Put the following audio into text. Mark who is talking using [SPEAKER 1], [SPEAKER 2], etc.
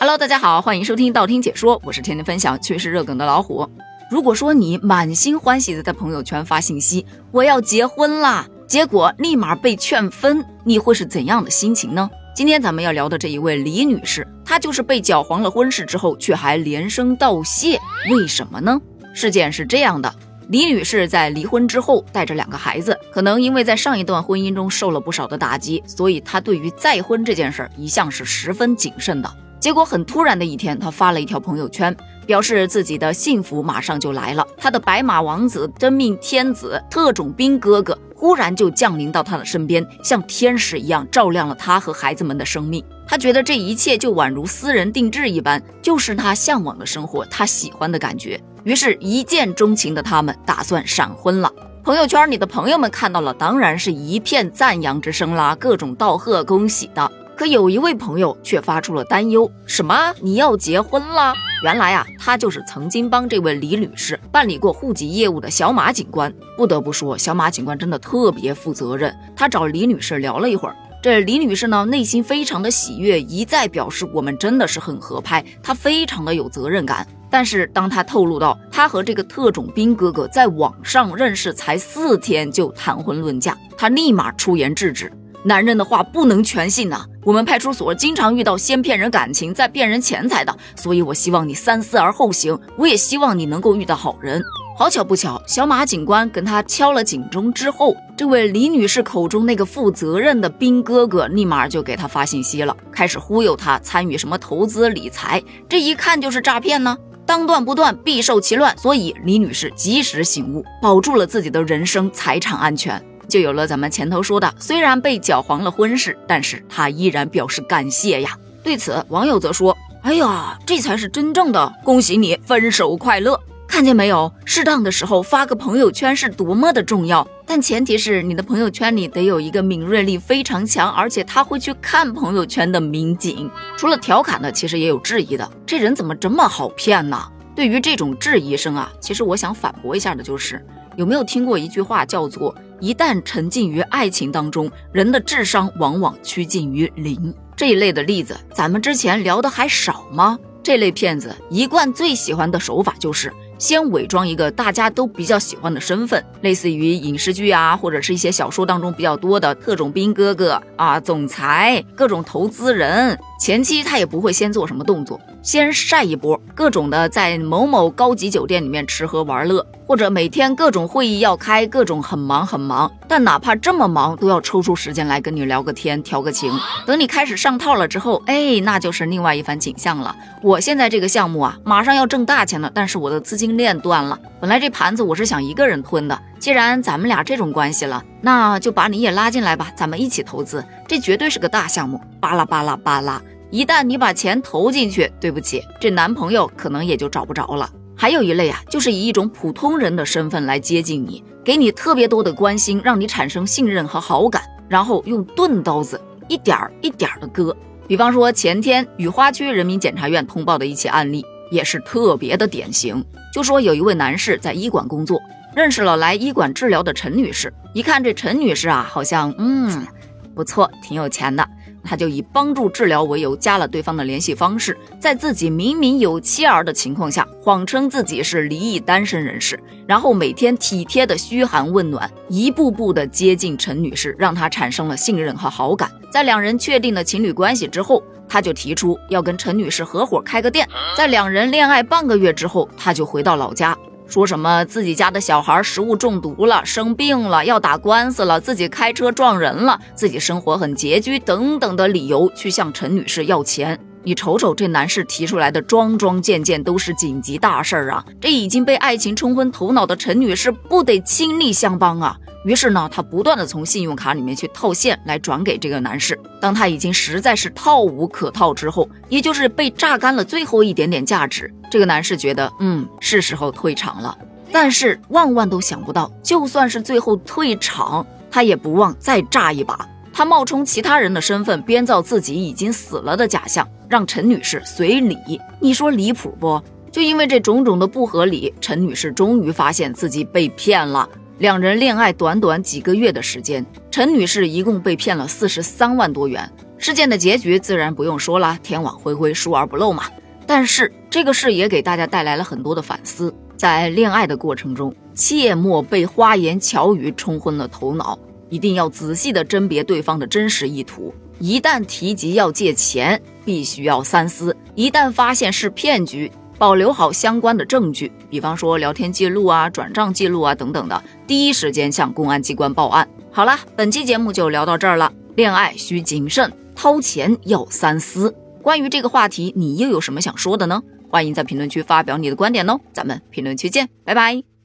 [SPEAKER 1] Hello，大家好，欢迎收听道听解说，我是天天分享趣事热梗的老虎。如果说你满心欢喜的在朋友圈发信息“我要结婚啦”，结果立马被劝分，你会是怎样的心情呢？今天咱们要聊的这一位李女士，她就是被搅黄了婚事之后，却还连声道谢，为什么呢？事件是这样的，李女士在离婚之后带着两个孩子，可能因为在上一段婚姻中受了不少的打击，所以她对于再婚这件事儿一向是十分谨慎的。结果很突然的一天，他发了一条朋友圈，表示自己的幸福马上就来了。他的白马王子、真命天子、特种兵哥哥忽然就降临到他的身边，像天使一样照亮了他和孩子们的生命。他觉得这一切就宛如私人定制一般，就是他向往的生活，他喜欢的感觉。于是，一见钟情的他们打算闪婚了。朋友圈里的朋友们看到了，当然是一片赞扬之声啦，各种道贺恭喜的。可有一位朋友却发出了担忧：什么？你要结婚了？原来啊，他就是曾经帮这位李女士办理过户籍业务的小马警官。不得不说，小马警官真的特别负责任。他找李女士聊了一会儿，这李女士呢，内心非常的喜悦，一再表示我们真的是很合拍，她非常的有责任感。但是当她透露到她和这个特种兵哥哥在网上认识才四天就谈婚论嫁，她立马出言制止。男人的话不能全信呐，我们派出所经常遇到先骗人感情再骗人钱财的，所以我希望你三思而后行。我也希望你能够遇到好人。好巧不巧，小马警官跟他敲了警钟之后，这位李女士口中那个负责任的兵哥哥立马就给他发信息了，开始忽悠他参与什么投资理财，这一看就是诈骗呢。当断不断，必受其乱，所以李女士及时醒悟，保住了自己的人身财产安全。就有了咱们前头说的，虽然被搅黄了婚事，但是他依然表示感谢呀。对此，网友则说：“哎呀，这才是真正的恭喜你分手快乐！看见没有，适当的时候发个朋友圈是多么的重要。但前提是你的朋友圈里得有一个敏锐力非常强，而且他会去看朋友圈的民警。除了调侃的，其实也有质疑的。这人怎么这么好骗呢？对于这种质疑声啊，其实我想反驳一下的就是，有没有听过一句话叫做？”一旦沉浸于爱情当中，人的智商往往趋近于零。这一类的例子，咱们之前聊的还少吗？这类骗子一贯最喜欢的手法就是先伪装一个大家都比较喜欢的身份，类似于影视剧啊，或者是一些小说当中比较多的特种兵哥哥啊、总裁、各种投资人。前期他也不会先做什么动作，先晒一波各种的在某某高级酒店里面吃喝玩乐。或者每天各种会议要开，各种很忙很忙，但哪怕这么忙，都要抽出时间来跟你聊个天，调个情。等你开始上套了之后，哎，那就是另外一番景象了。我现在这个项目啊，马上要挣大钱了，但是我的资金链断了。本来这盘子我是想一个人吞的，既然咱们俩这种关系了，那就把你也拉进来吧，咱们一起投资，这绝对是个大项目。巴拉巴拉巴拉，一旦你把钱投进去，对不起，这男朋友可能也就找不着了。还有一类啊，就是以一种普通人的身份来接近你，给你特别多的关心，让你产生信任和好感，然后用钝刀子一点儿一点儿的割。比方说前天雨花区人民检察院通报的一起案例，也是特别的典型。就说有一位男士在医馆工作，认识了来医馆治疗的陈女士，一看这陈女士啊，好像嗯不错，挺有钱的。他就以帮助治疗为由加了对方的联系方式，在自己明明有妻儿的情况下，谎称自己是离异单身人士，然后每天体贴的嘘寒问暖，一步步的接近陈女士，让她产生了信任和好感。在两人确定了情侣关系之后，他就提出要跟陈女士合伙开个店。在两人恋爱半个月之后，他就回到老家。说什么自己家的小孩食物中毒了，生病了，要打官司了，自己开车撞人了，自己生活很拮据等等的理由去向陈女士要钱。你瞅瞅这男士提出来的桩桩件件都是紧急大事儿啊！这已经被爱情冲昏头脑的陈女士不得倾力相帮啊！于是呢，她不断的从信用卡里面去套现来转给这个男士。当他已经实在是套无可套之后，也就是被榨干了最后一点点价值，这个男士觉得，嗯，是时候退场了。但是万万都想不到，就算是最后退场，他也不忘再炸一把。他冒充其他人的身份，编造自己已经死了的假象，让陈女士随礼。你说离谱不？就因为这种种的不合理，陈女士终于发现自己被骗了。两人恋爱短短几个月的时间，陈女士一共被骗了四十三万多元。事件的结局自然不用说了，天网恢恢，疏而不漏嘛。但是这个事也给大家带来了很多的反思，在恋爱的过程中，切莫被花言巧语冲昏了头脑，一定要仔细的甄别对方的真实意图。一旦提及要借钱，必须要三思；一旦发现是骗局，保留好相关的证据，比方说聊天记录啊、转账记录啊等等的，第一时间向公安机关报案。好了，本期节目就聊到这儿了。恋爱需谨慎，掏钱要三思。关于这个话题，你又有什么想说的呢？欢迎在评论区发表你的观点哦。咱们评论区见，拜拜。